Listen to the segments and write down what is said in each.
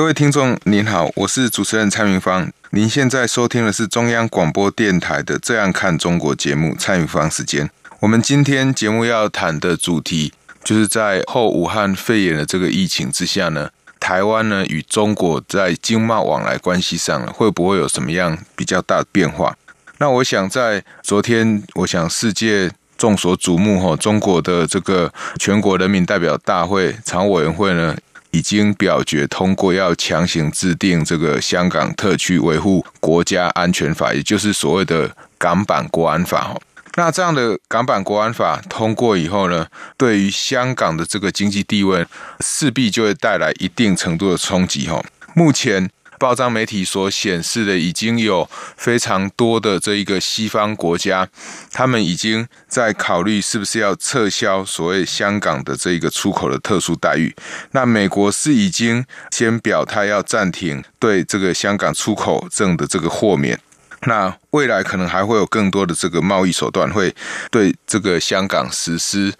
各位听众您好，我是主持人蔡明芳。您现在收听的是中央广播电台的《这样看中国》节目，蔡明芳时间。我们今天节目要谈的主题，就是在后武汉肺炎的这个疫情之下呢，台湾呢与中国在经贸往来关系上呢，会不会有什么样比较大的变化？那我想在昨天，我想世界众所瞩目哈，中国的这个全国人民代表大会常务委员会呢。已经表决通过，要强行制定这个香港特区维护国家安全法，也就是所谓的港版国安法。那这样的港版国安法通过以后呢，对于香港的这个经济地位，势必就会带来一定程度的冲击。哈，目前。报章媒体所显示的，已经有非常多的这一个西方国家，他们已经在考虑是不是要撤销所谓香港的这一个出口的特殊待遇。那美国是已经先表态要暂停对这个香港出口证的这个豁免。那未来可能还会有更多的这个贸易手段会对这个香港实施。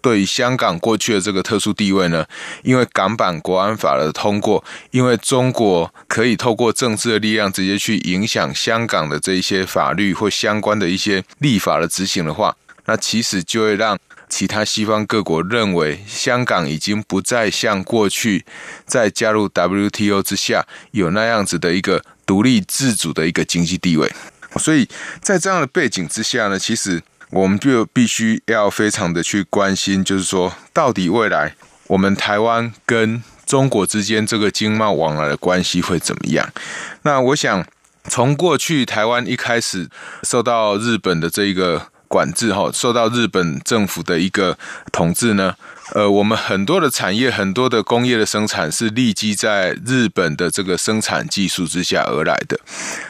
对于香港过去的这个特殊地位呢，因为港版国安法的通过，因为中国可以透过政治的力量直接去影响香港的这一些法律或相关的一些立法的执行的话，那其实就会让其他西方各国认为香港已经不再像过去在加入 WTO 之下有那样子的一个独立自主的一个经济地位，所以在这样的背景之下呢，其实。我们就必须要非常的去关心，就是说，到底未来我们台湾跟中国之间这个经贸往来的关系会怎么样？那我想，从过去台湾一开始受到日本的这一个管制，哈，受到日本政府的一个统治呢。呃，我们很多的产业，很多的工业的生产是立基在日本的这个生产技术之下而来的。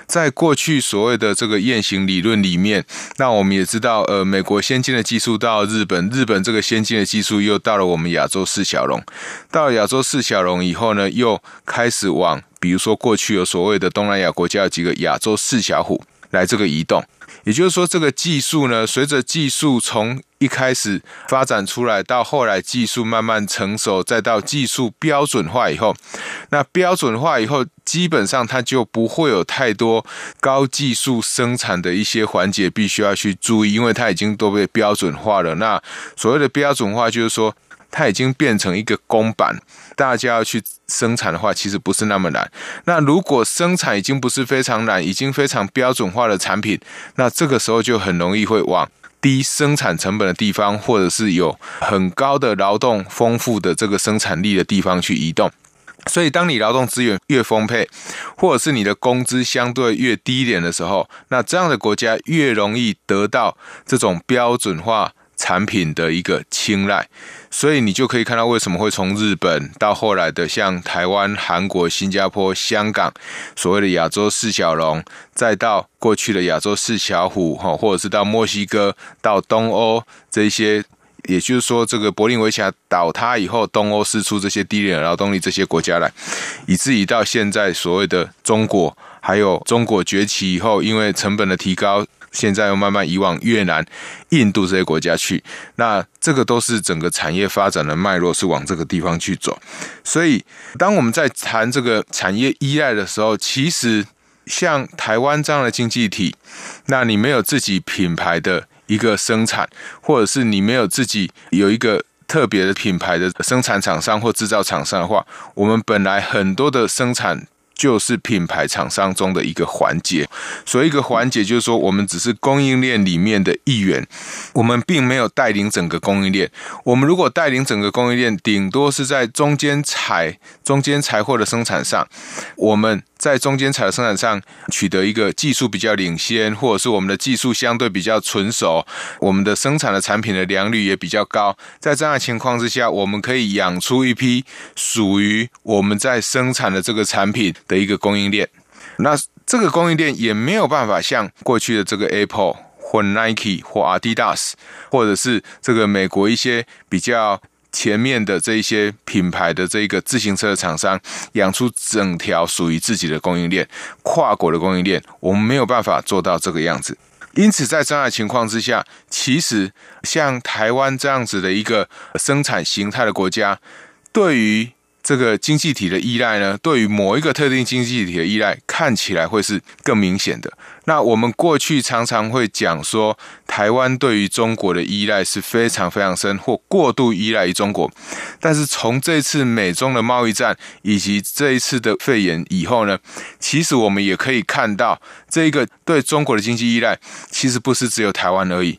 在过去所谓的这个雁行理论里面，那我们也知道，呃，美国先进的技术到日本，日本这个先进的技术又到了我们亚洲四小龙。到了亚洲四小龙以后呢，又开始往，比如说过去有所谓的东南亚国家有几个亚洲四小虎来这个移动。也就是说，这个技术呢，随着技术从一开始发展出来，到后来技术慢慢成熟，再到技术标准化以后，那标准化以后，基本上它就不会有太多高技术生产的一些环节必须要去注意，因为它已经都被标准化了。那所谓的标准化，就是说。它已经变成一个公版，大家要去生产的话，其实不是那么难。那如果生产已经不是非常难，已经非常标准化的产品，那这个时候就很容易会往低生产成本的地方，或者是有很高的劳动丰富的这个生产力的地方去移动。所以，当你劳动资源越丰沛，或者是你的工资相对越低一点的时候，那这样的国家越容易得到这种标准化产品的一个青睐。所以你就可以看到为什么会从日本到后来的像台湾、韩国、新加坡、香港，所谓的亚洲四小龙，再到过去的亚洲四小虎，哈，或者是到墨西哥、到东欧这些，也就是说，这个柏林围墙倒塌以后，东欧释出这些低廉劳动力这些国家来，以至于到现在所谓的中国，还有中国崛起以后，因为成本的提高。现在又慢慢移往越南、印度这些国家去，那这个都是整个产业发展的脉络是往这个地方去走。所以，当我们在谈这个产业依赖的时候，其实像台湾这样的经济体，那你没有自己品牌的一个生产，或者是你没有自己有一个特别的品牌的生产厂商或制造厂商的话，我们本来很多的生产。就是品牌厂商中的一个环节，所以一个环节就是说，我们只是供应链里面的一员，我们并没有带领整个供应链。我们如果带领整个供应链，顶多是在中间采、中间采货的生产上，我们。在中间材的生产上取得一个技术比较领先，或者是我们的技术相对比较纯熟，我们的生产的产品的良率也比较高。在这样的情况之下，我们可以养出一批属于我们在生产的这个产品的一个供应链。那这个供应链也没有办法像过去的这个 Apple 或 Nike 或 Adidas，或者是这个美国一些比较前面的这一些品牌的这个自行车厂商，养出整条属于自己的供应链，跨国的供应链，我们没有办法做到这个样子。因此，在这样的情况之下，其实像台湾这样子的一个生产形态的国家，对于这个经济体的依赖呢，对于某一个特定经济体的依赖，看起来会是更明显的。那我们过去常常会讲说，台湾对于中国的依赖是非常非常深，或过度依赖于中国。但是从这次美中的贸易战以及这一次的肺炎以后呢，其实我们也可以看到，这一个对中国的经济依赖，其实不是只有台湾而已，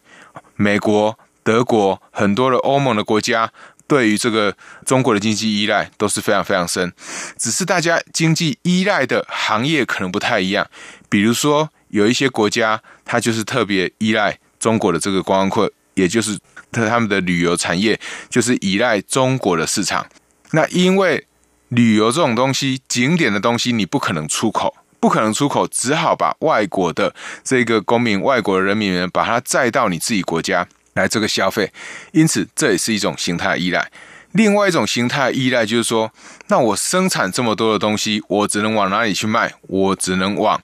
美国、德国很多的欧盟的国家。对于这个中国的经济依赖都是非常非常深，只是大家经济依赖的行业可能不太一样。比如说，有一些国家它就是特别依赖中国的这个观光客，也就是他们的旅游产业就是依赖中国的市场。那因为旅游这种东西，景点的东西你不可能出口，不可能出口，只好把外国的这个公民、外国的人民们把它载到你自己国家。来这个消费，因此这也是一种形态依赖。另外一种形态依赖就是说，那我生产这么多的东西，我只能往哪里去卖？我只能往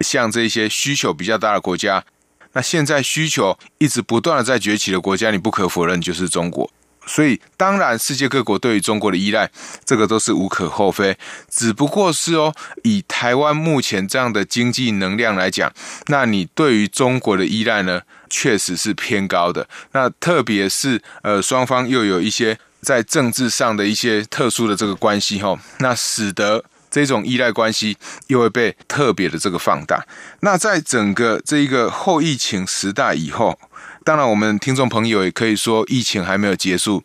像这些需求比较大的国家。那现在需求一直不断的在崛起的国家，你不可否认就是中国。所以，当然，世界各国对于中国的依赖，这个都是无可厚非。只不过是哦，以台湾目前这样的经济能量来讲，那你对于中国的依赖呢，确实是偏高的。那特别是呃，双方又有一些在政治上的一些特殊的这个关系哈，那使得这种依赖关系又会被特别的这个放大。那在整个这一个后疫情时代以后。当然，我们听众朋友也可以说，疫情还没有结束，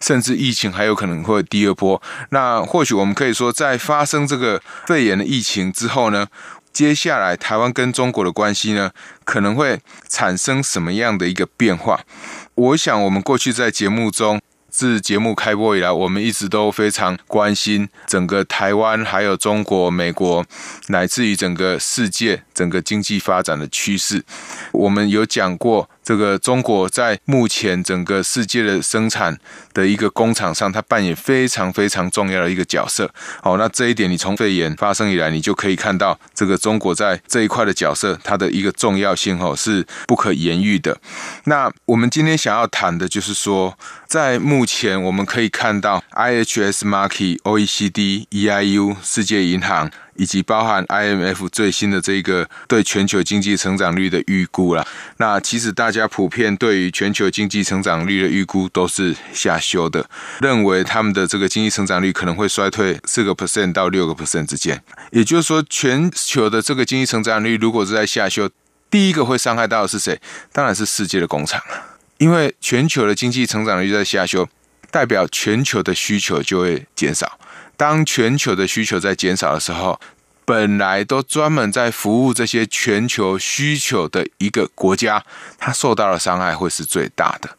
甚至疫情还有可能会第二波。那或许我们可以说，在发生这个肺炎的疫情之后呢，接下来台湾跟中国的关系呢，可能会产生什么样的一个变化？我想，我们过去在节目中。自节目开播以来，我们一直都非常关心整个台湾，还有中国、美国，乃至于整个世界整个经济发展的趋势。我们有讲过，这个中国在目前整个世界的生产的一个工厂上，它扮演非常非常重要的一个角色。好，那这一点你从肺炎发生以来，你就可以看到这个中国在这一块的角色，它的一个重要性哦是不可言喻的。那我们今天想要谈的就是说，在目前我们可以看到，IHS Markit、OECD、EIU、世界银行以及包含 IMF 最新的这个对全球经济成长率的预估了。那其实大家普遍对于全球经济成长率的预估都是下修的，认为他们的这个经济成长率可能会衰退四个 percent 到六个 percent 之间。也就是说，全球的这个经济成长率如果是在下修，第一个会伤害到的是谁？当然是世界的工厂。因为全球的经济成长率在下修，代表全球的需求就会减少。当全球的需求在减少的时候，本来都专门在服务这些全球需求的一个国家，它受到的伤害会是最大的。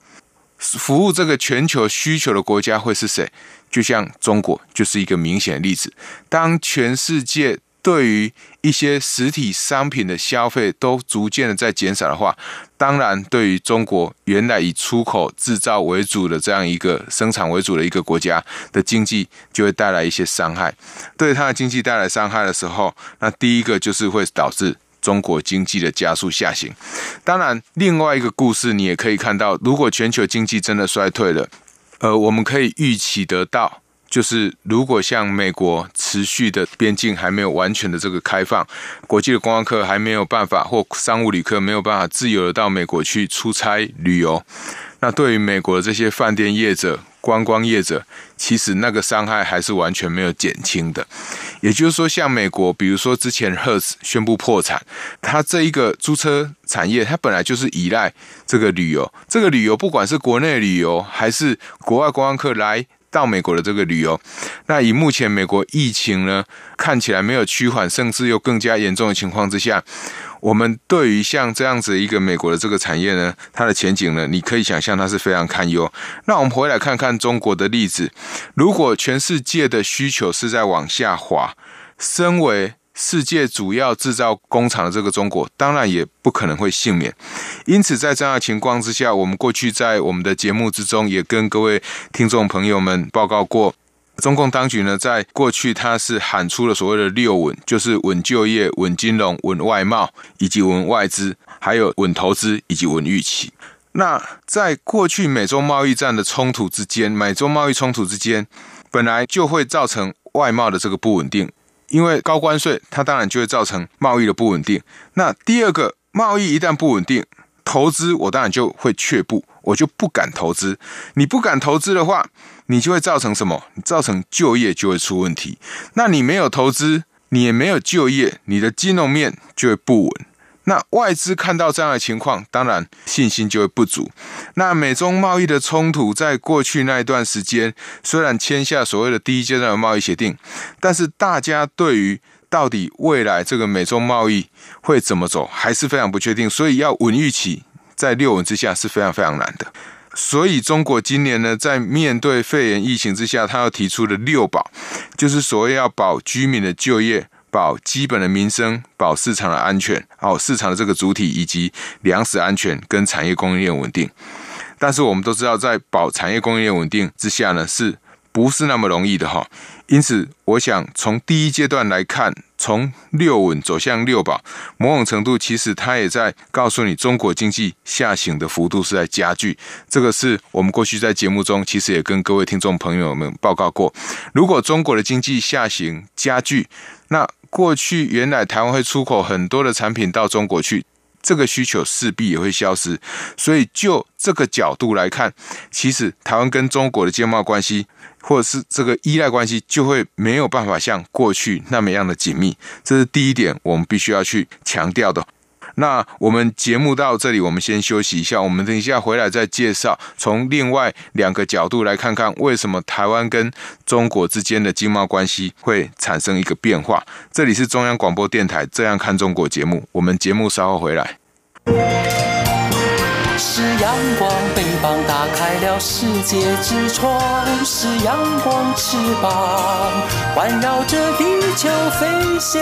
服务这个全球需求的国家会是谁？就像中国就是一个明显例子。当全世界对于一些实体商品的消费都逐渐的在减少的话，当然对于中国原来以出口制造为主的这样一个生产为主的一个国家的经济就会带来一些伤害。对它的经济带来伤害的时候，那第一个就是会导致中国经济的加速下行。当然，另外一个故事你也可以看到，如果全球经济真的衰退了，呃，我们可以预期得到。就是如果像美国持续的边境还没有完全的这个开放，国际的观光客还没有办法或商务旅客没有办法自由的到美国去出差旅游，那对于美国的这些饭店业者、观光业者，其实那个伤害还是完全没有减轻的。也就是说，像美国，比如说之前 Hertz 宣布破产，它这一个租车产业，它本来就是依赖这个旅游，这个旅游不管是国内旅游还是国外观光客来。到美国的这个旅游，那以目前美国疫情呢，看起来没有趋缓，甚至又更加严重的情况之下，我们对于像这样子一个美国的这个产业呢，它的前景呢，你可以想象它是非常堪忧。那我们回来看看中国的例子，如果全世界的需求是在往下滑，身为世界主要制造工厂的这个中国，当然也不可能会幸免。因此，在这样的情况之下，我们过去在我们的节目之中也跟各位听众朋友们报告过，中共当局呢，在过去它是喊出了所谓的六稳，就是稳就业、稳金融、稳外贸，以及稳外资，还有稳投资以及稳预期。那在过去美中贸易战的冲突之间，美中贸易冲突之间，本来就会造成外贸的这个不稳定。因为高关税，它当然就会造成贸易的不稳定。那第二个，贸易一旦不稳定，投资我当然就会却步，我就不敢投资。你不敢投资的话，你就会造成什么？你造成就业就会出问题。那你没有投资，你也没有就业，你的金融面就会不稳。那外资看到这样的情况，当然信心就会不足。那美中贸易的冲突，在过去那一段时间，虽然签下所谓的第一阶段的贸易协定，但是大家对于到底未来这个美中贸易会怎么走，还是非常不确定。所以要稳预期，在六稳之下是非常非常难的。所以中国今年呢，在面对肺炎疫情之下，他要提出的六保，就是所谓要保居民的就业。保基本的民生，保市场的安全，哦，市场的这个主体以及粮食安全跟产业供应链稳定。但是我们都知道，在保产业供应链稳定之下呢，是不是那么容易的哈？因此，我想从第一阶段来看，从六稳走向六保，某种程度其实它也在告诉你，中国经济下行的幅度是在加剧。这个是我们过去在节目中其实也跟各位听众朋友们报告过。如果中国的经济下行加剧，那过去原来台湾会出口很多的产品到中国去，这个需求势必也会消失。所以就这个角度来看，其实台湾跟中国的经贸关系。或者是这个依赖关系就会没有办法像过去那么样的紧密，这是第一点，我们必须要去强调的。那我们节目到这里，我们先休息一下，我们等一下回来再介绍，从另外两个角度来看看为什么台湾跟中国之间的经贸关系会产生一个变化。这里是中央广播电台《这样看中国》节目，我们节目稍后回来。是阳光，翅膀打开了世界之窗；是阳光，翅膀环绕着地球飞翔。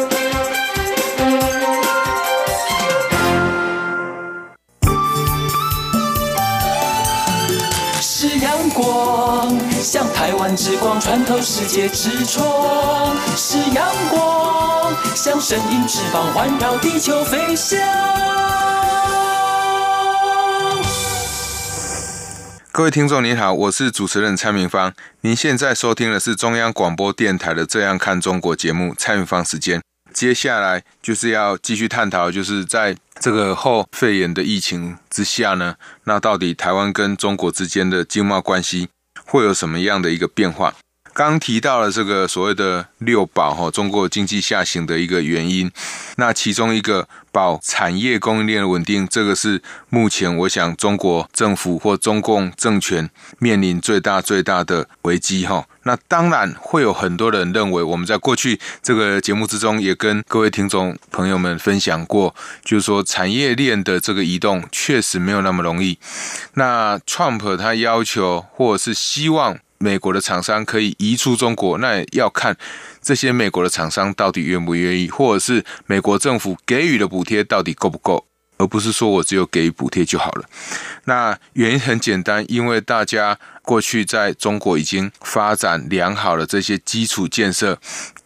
之光穿透世界之窗，是阳光，像神鹰翅膀环绕地球飞翔。各位听众您好，我是主持人蔡明芳，您现在收听的是中央广播电台的《这样看中国》节目，蔡明芳时间。接下来就是要继续探讨，就是在这个后肺炎的疫情之下呢，那到底台湾跟中国之间的经贸关系？会有什么样的一个变化？刚提到了这个所谓的六保哈，中国经济下行的一个原因，那其中一个。保产业供应链的稳定，这个是目前我想中国政府或中共政权面临最大最大的危机哈。那当然会有很多人认为，我们在过去这个节目之中也跟各位听众朋友们分享过，就是说产业链的这个移动确实没有那么容易。那 Trump 他要求或者是希望美国的厂商可以移出中国，那也要看。这些美国的厂商到底愿不愿意，或者是美国政府给予的补贴到底够不够？而不是说我只有给予补贴就好了。那原因很简单，因为大家过去在中国已经发展良好的这些基础建设，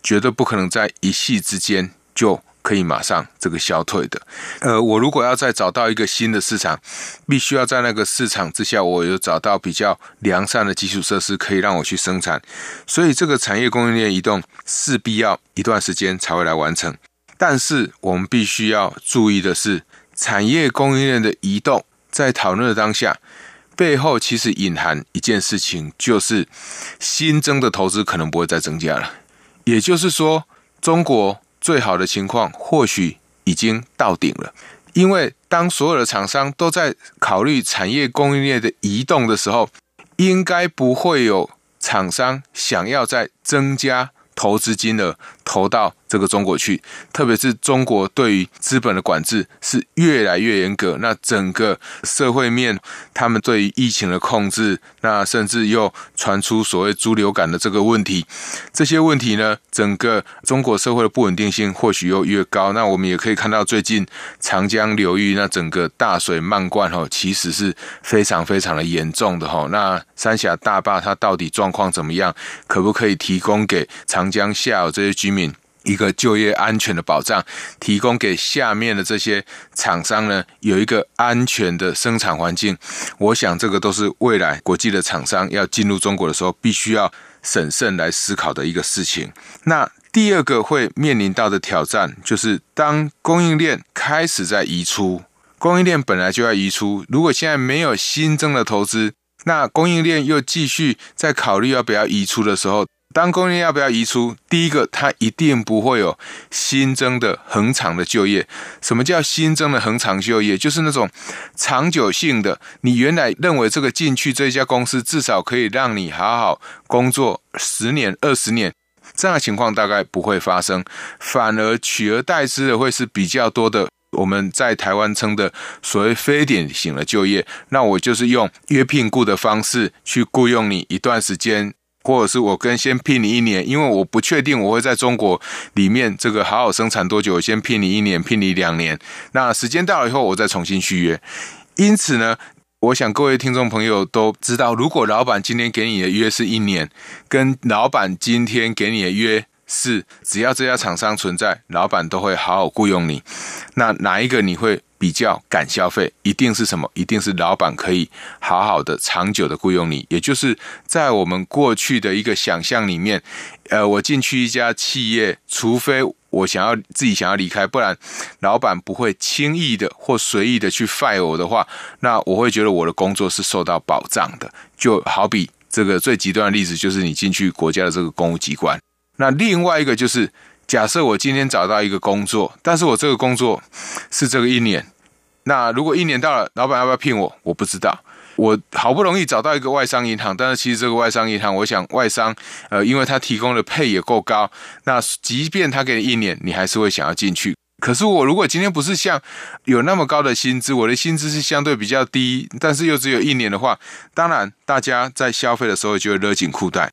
绝对不可能在一夕之间就可以马上这个消退的。呃，我如果要再找到一个新的市场，必须要在那个市场之下，我有找到比较良善的基础设施，可以让我去生产。所以这个产业供应链移动势必要一段时间才会来完成。但是我们必须要注意的是，产业供应链的移动，在讨论的当下，背后其实隐含一件事情，就是新增的投资可能不会再增加了。也就是说，中国最好的情况或许已经到顶了，因为当所有的厂商都在考虑产业供应链的移动的时候，应该不会有厂商想要再增加投资金额。投到。这个中国去，特别是中国对于资本的管制是越来越严格。那整个社会面，他们对于疫情的控制，那甚至又传出所谓猪流感的这个问题，这些问题呢，整个中国社会的不稳定性或许又越高。那我们也可以看到，最近长江流域那整个大水漫灌哈，其实是非常非常的严重的哈。那三峡大坝它到底状况怎么样？可不可以提供给长江下游这些居民？一个就业安全的保障，提供给下面的这些厂商呢，有一个安全的生产环境。我想这个都是未来国际的厂商要进入中国的时候，必须要审慎来思考的一个事情。那第二个会面临到的挑战，就是当供应链开始在移出，供应链本来就要移出，如果现在没有新增的投资，那供应链又继续在考虑要不要移出的时候。当供应要不要移出？第一个，它一定不会有新增的恒长的就业。什么叫新增的恒长就业？就是那种长久性的。你原来认为这个进去这家公司至少可以让你好好工作十年、二十年，这样的情况大概不会发生。反而取而代之的会是比较多的，我们在台湾称的所谓非典型的就业。那我就是用约聘雇的方式去雇佣你一段时间。或者是我跟先聘你一年，因为我不确定我会在中国里面这个好好生产多久，我先聘你一年，聘你两年，那时间到了以后，我再重新续约。因此呢，我想各位听众朋友都知道，如果老板今天给你的约是一年，跟老板今天给你的约是只要这家厂商存在，老板都会好好雇佣你，那哪一个你会？比较敢消费，一定是什么？一定是老板可以好好的、长久的雇佣你。也就是在我们过去的一个想象里面，呃，我进去一家企业，除非我想要自己想要离开，不然老板不会轻易的或随意的去 fire 我的话，那我会觉得我的工作是受到保障的。就好比这个最极端的例子，就是你进去国家的这个公务机关。那另外一个就是。假设我今天找到一个工作，但是我这个工作是这个一年，那如果一年到了，老板要不要聘我？我不知道。我好不容易找到一个外商银行，但是其实这个外商银行，我想外商，呃，因为他提供的配也够高，那即便他给你一年，你还是会想要进去。可是我如果今天不是像有那么高的薪资，我的薪资是相对比较低，但是又只有一年的话，当然大家在消费的时候就会勒紧裤带。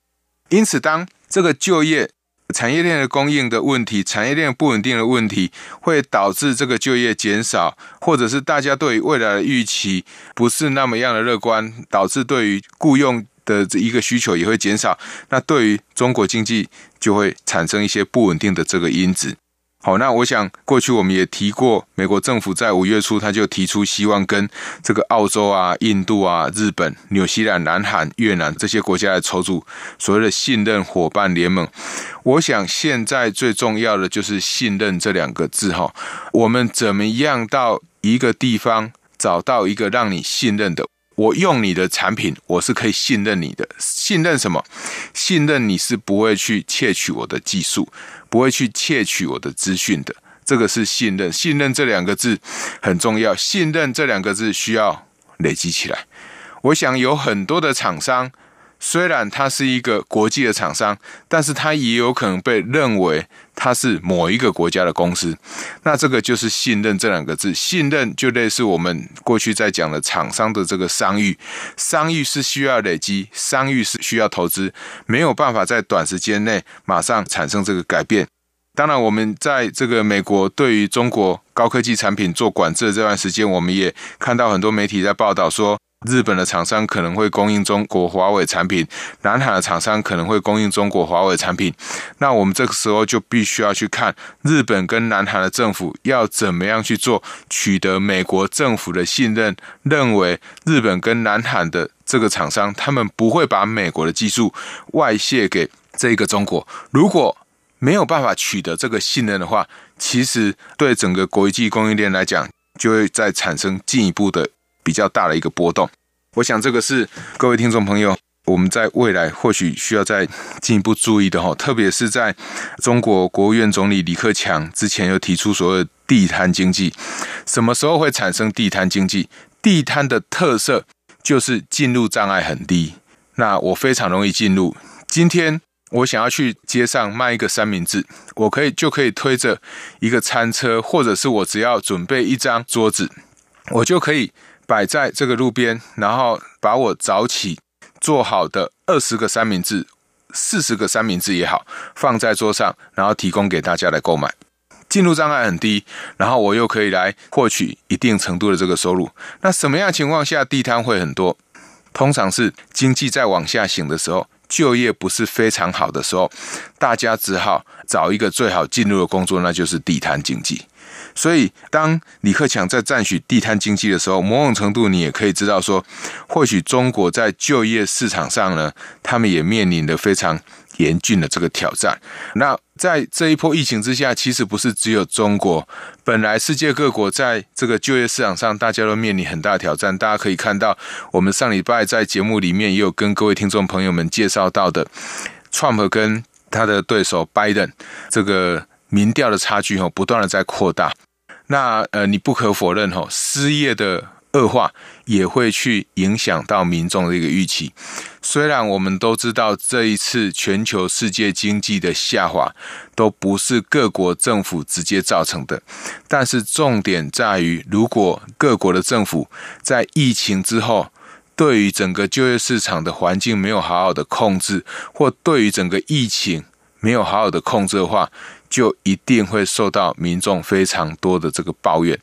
因此，当这个就业。产业链的供应的问题，产业链不稳定的问题，会导致这个就业减少，或者是大家对于未来的预期不是那么样的乐观，导致对于雇佣的一个需求也会减少。那对于中国经济就会产生一些不稳定的这个因子。好，那我想过去我们也提过，美国政府在五月初他就提出希望跟这个澳洲啊、印度啊、日本、纽西兰、南韩、越南这些国家来筹组所谓的信任伙伴联盟。我想现在最重要的就是信任这两个字哈。我们怎么样到一个地方找到一个让你信任的？我用你的产品，我是可以信任你的。信任什么？信任你是不会去窃取我的技术。不会去窃取我的资讯的，这个是信任。信任这两个字很重要，信任这两个字需要累积起来。我想有很多的厂商，虽然它是一个国际的厂商，但是它也有可能被认为它是某一个国家的公司。那这个就是信任这两个字。信任就类似我们过去在讲的厂商的这个商誉，商誉是需要累积，商誉是需要投资，没有办法在短时间内马上产生这个改变。当然，我们在这个美国对于中国高科技产品做管制的这段时间，我们也看到很多媒体在报道说，日本的厂商可能会供应中国华为产品，南韩的厂商可能会供应中国华为产品。那我们这个时候就必须要去看日本跟南韩的政府要怎么样去做，取得美国政府的信任，认为日本跟南韩的这个厂商，他们不会把美国的技术外泄给这个中国。如果没有办法取得这个信任的话，其实对整个国际供应链来讲，就会再产生进一步的比较大的一个波动。我想这个是各位听众朋友，我们在未来或许需要再进一步注意的哈，特别是在中国国务院总理李克强之前又提出所谓地摊经济，什么时候会产生地摊经济？地摊的特色就是进入障碍很低，那我非常容易进入。今天。我想要去街上卖一个三明治，我可以就可以推着一个餐车，或者是我只要准备一张桌子，我就可以摆在这个路边，然后把我早起做好的二十个三明治、四十个三明治也好，放在桌上，然后提供给大家来购买。进入障碍很低，然后我又可以来获取一定程度的这个收入。那什么样情况下地摊会很多？通常是经济在往下行的时候。就业不是非常好的时候，大家只好找一个最好进入的工作，那就是地摊经济。所以，当李克强在赞许地摊经济的时候，某种程度你也可以知道说，或许中国在就业市场上呢，他们也面临了非常严峻的这个挑战。那在这一波疫情之下，其实不是只有中国，本来世界各国在这个就业市场上，大家都面临很大挑战。大家可以看到，我们上礼拜在节目里面也有跟各位听众朋友们介绍到的，Trump 跟他的对手 Biden 这个民调的差距哦，不断的在扩大。那呃，你不可否认哦，失业的。恶化也会去影响到民众的一个预期。虽然我们都知道这一次全球世界经济的下滑都不是各国政府直接造成的，但是重点在于，如果各国的政府在疫情之后，对于整个就业市场的环境没有好好的控制，或对于整个疫情没有好好的控制的话，就一定会受到民众非常多的这个抱怨。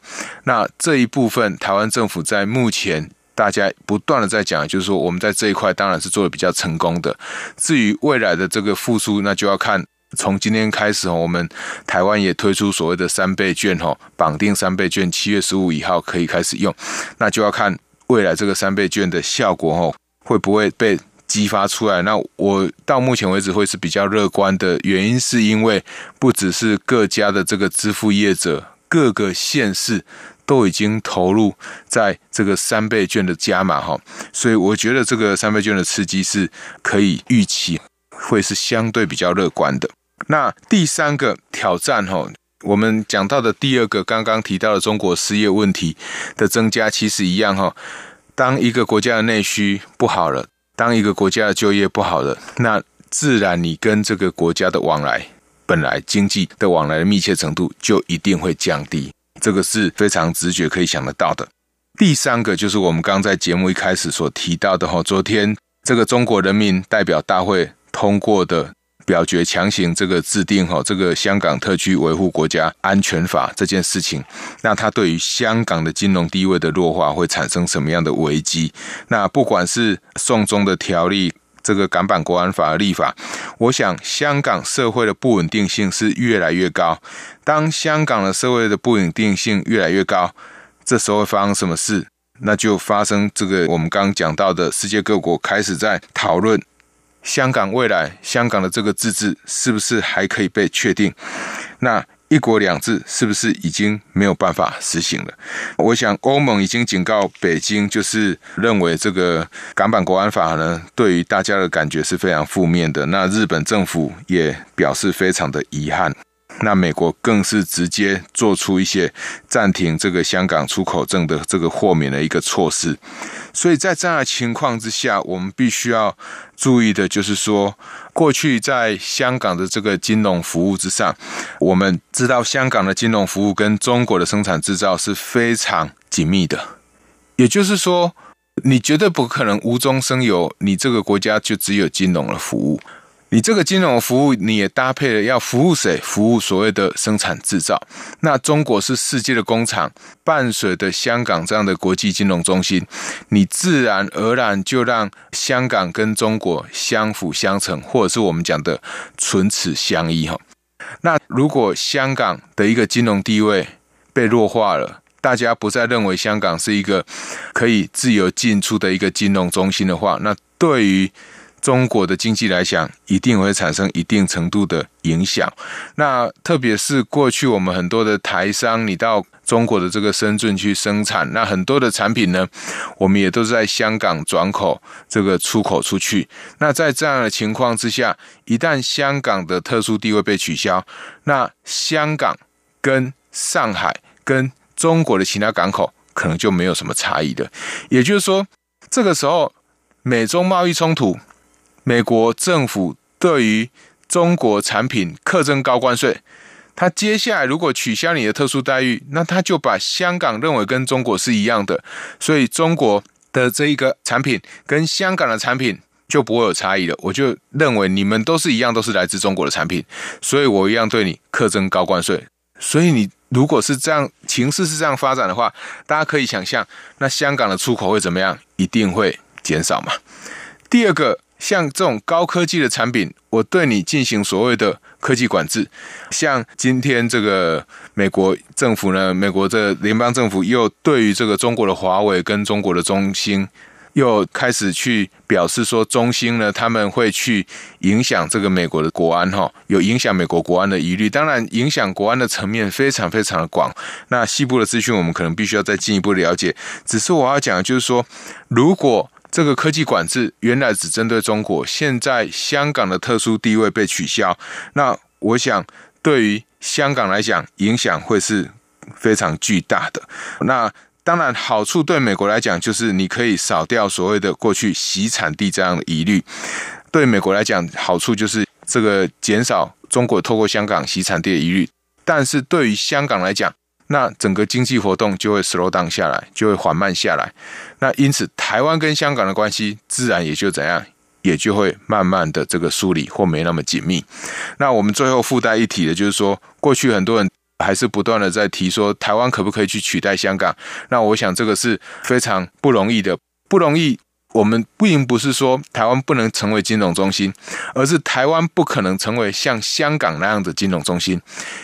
那这一部分，台湾政府在目前大家不断的在讲，就是说我们在这一块当然是做的比较成功的。至于未来的这个复苏，那就要看从今天开始哦，我们台湾也推出所谓的三倍券哦，绑定三倍券，七月十五以后可以开始用。那就要看未来这个三倍券的效果哦，会不会被。激发出来，那我到目前为止会是比较乐观的原因，是因为不只是各家的这个支付业者，各个县市都已经投入在这个三倍券的加码哈，所以我觉得这个三倍券的刺激是可以预期会是相对比较乐观的。那第三个挑战哈，我们讲到的第二个刚刚提到的中国失业问题的增加，其实一样哈，当一个国家的内需不好了。当一个国家的就业不好了，那自然你跟这个国家的往来，本来经济的往来的密切程度就一定会降低，这个是非常直觉可以想得到的。第三个就是我们刚在节目一开始所提到的哈，昨天这个中国人民代表大会通过的。表决强行这个制定哈，这个香港特区维护国家安全法这件事情，那它对于香港的金融地位的弱化会产生什么样的危机？那不管是送中的条例，这个港版国安法的立法，我想香港社会的不稳定性是越来越高。当香港的社会的不稳定性越来越高，这时候会发生什么事？那就发生这个我们刚刚讲到的，世界各国开始在讨论。香港未来，香港的这个自治是不是还可以被确定？那一国两制是不是已经没有办法实行了？我想欧盟已经警告北京，就是认为这个港版国安法呢，对于大家的感觉是非常负面的。那日本政府也表示非常的遗憾。那美国更是直接做出一些暂停这个香港出口证的这个豁免的一个措施，所以在这样的情况之下，我们必须要注意的就是说，过去在香港的这个金融服务之上，我们知道香港的金融服务跟中国的生产制造是非常紧密的，也就是说，你绝对不可能无中生有，你这个国家就只有金融的服务。你这个金融服务，你也搭配了要服务谁？服务所谓的生产制造。那中国是世界的工厂，伴随着香港这样的国际金融中心，你自然而然就让香港跟中国相辅相成，或者是我们讲的唇齿相依哈。那如果香港的一个金融地位被弱化了，大家不再认为香港是一个可以自由进出的一个金融中心的话，那对于中国的经济来讲，一定会产生一定程度的影响。那特别是过去我们很多的台商，你到中国的这个深圳去生产，那很多的产品呢，我们也都是在香港转口这个出口出去。那在这样的情况之下，一旦香港的特殊地位被取消，那香港跟上海跟中国的其他港口可能就没有什么差异的。也就是说，这个时候美中贸易冲突。美国政府对于中国产品课征高关税，他接下来如果取消你的特殊待遇，那他就把香港认为跟中国是一样的，所以中国的这一个产品跟香港的产品就不会有差异了。我就认为你们都是一样，都是来自中国的产品，所以我一样对你课征高关税。所以你如果是这样，情势是这样发展的话，大家可以想象，那香港的出口会怎么样？一定会减少嘛。第二个。像这种高科技的产品，我对你进行所谓的科技管制。像今天这个美国政府呢，美国这联邦政府又对于这个中国的华为跟中国的中兴，又开始去表示说，中兴呢他们会去影响这个美国的国安，哈，有影响美国国安的疑虑。当然，影响国安的层面非常非常的广。那西部的资讯，我们可能必须要再进一步了解。只是我要讲就是说，如果这个科技管制原来只针对中国，现在香港的特殊地位被取消，那我想对于香港来讲，影响会是非常巨大的。那当然好处对美国来讲，就是你可以扫掉所谓的过去洗产地这样的疑虑。对美国来讲，好处就是这个减少中国透过香港洗产地的疑虑。但是对于香港来讲，那整个经济活动就会 slow down 下来，就会缓慢下来。那因此，台湾跟香港的关系自然也就怎样，也就会慢慢的这个梳理或没那么紧密。那我们最后附带一提的就是说，过去很多人还是不断的在提说，台湾可不可以去取代香港？那我想这个是非常不容易的，不容易。我们并不是说台湾不能成为金融中心，而是台湾不可能成为像香港那样的金融中心，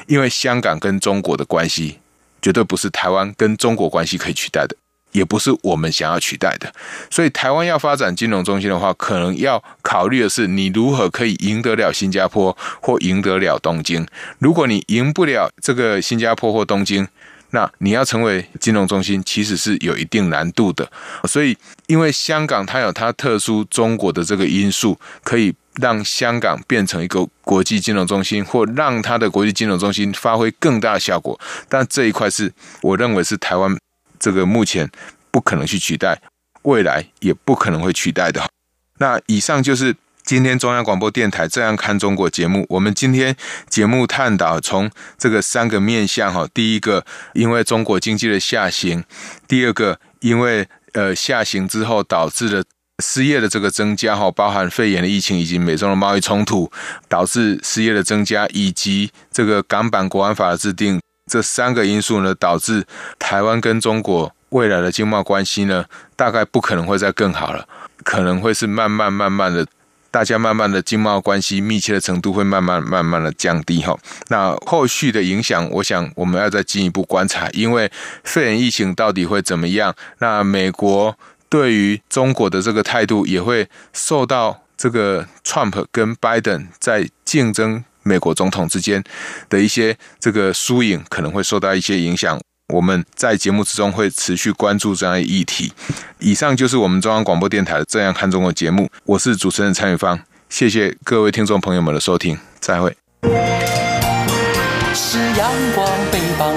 因为香港跟中国的关系。绝对不是台湾跟中国关系可以取代的，也不是我们想要取代的。所以，台湾要发展金融中心的话，可能要考虑的是你如何可以赢得了新加坡或赢得了东京。如果你赢不了这个新加坡或东京，那你要成为金融中心，其实是有一定难度的。所以，因为香港它有它特殊中国的这个因素，可以。让香港变成一个国际金融中心，或让它的国际金融中心发挥更大的效果，但这一块是我认为是台湾这个目前不可能去取代，未来也不可能会取代的。那以上就是今天中央广播电台《这样看中国》节目。我们今天节目探讨从这个三个面向哈，第一个因为中国经济的下行，第二个因为呃下行之后导致了。失业的这个增加哈，包含肺炎的疫情以及美中的贸易冲突，导致失业的增加，以及这个港版国安法的制定，这三个因素呢，导致台湾跟中国未来的经贸关系呢，大概不可能会再更好了，可能会是慢慢慢慢的，大家慢慢的经贸关系密切的程度会慢慢慢慢的降低哈。那后续的影响，我想我们要再进一步观察，因为肺炎疫情到底会怎么样？那美国。对于中国的这个态度，也会受到这个 Trump 跟 Biden 在竞争美国总统之间的一些这个输赢，可能会受到一些影响。我们在节目之中会持续关注这样的议题。以上就是我们中央广播电台的《这样看中国》节目，我是主持人蔡明芳，谢谢各位听众朋友们的收听，再会。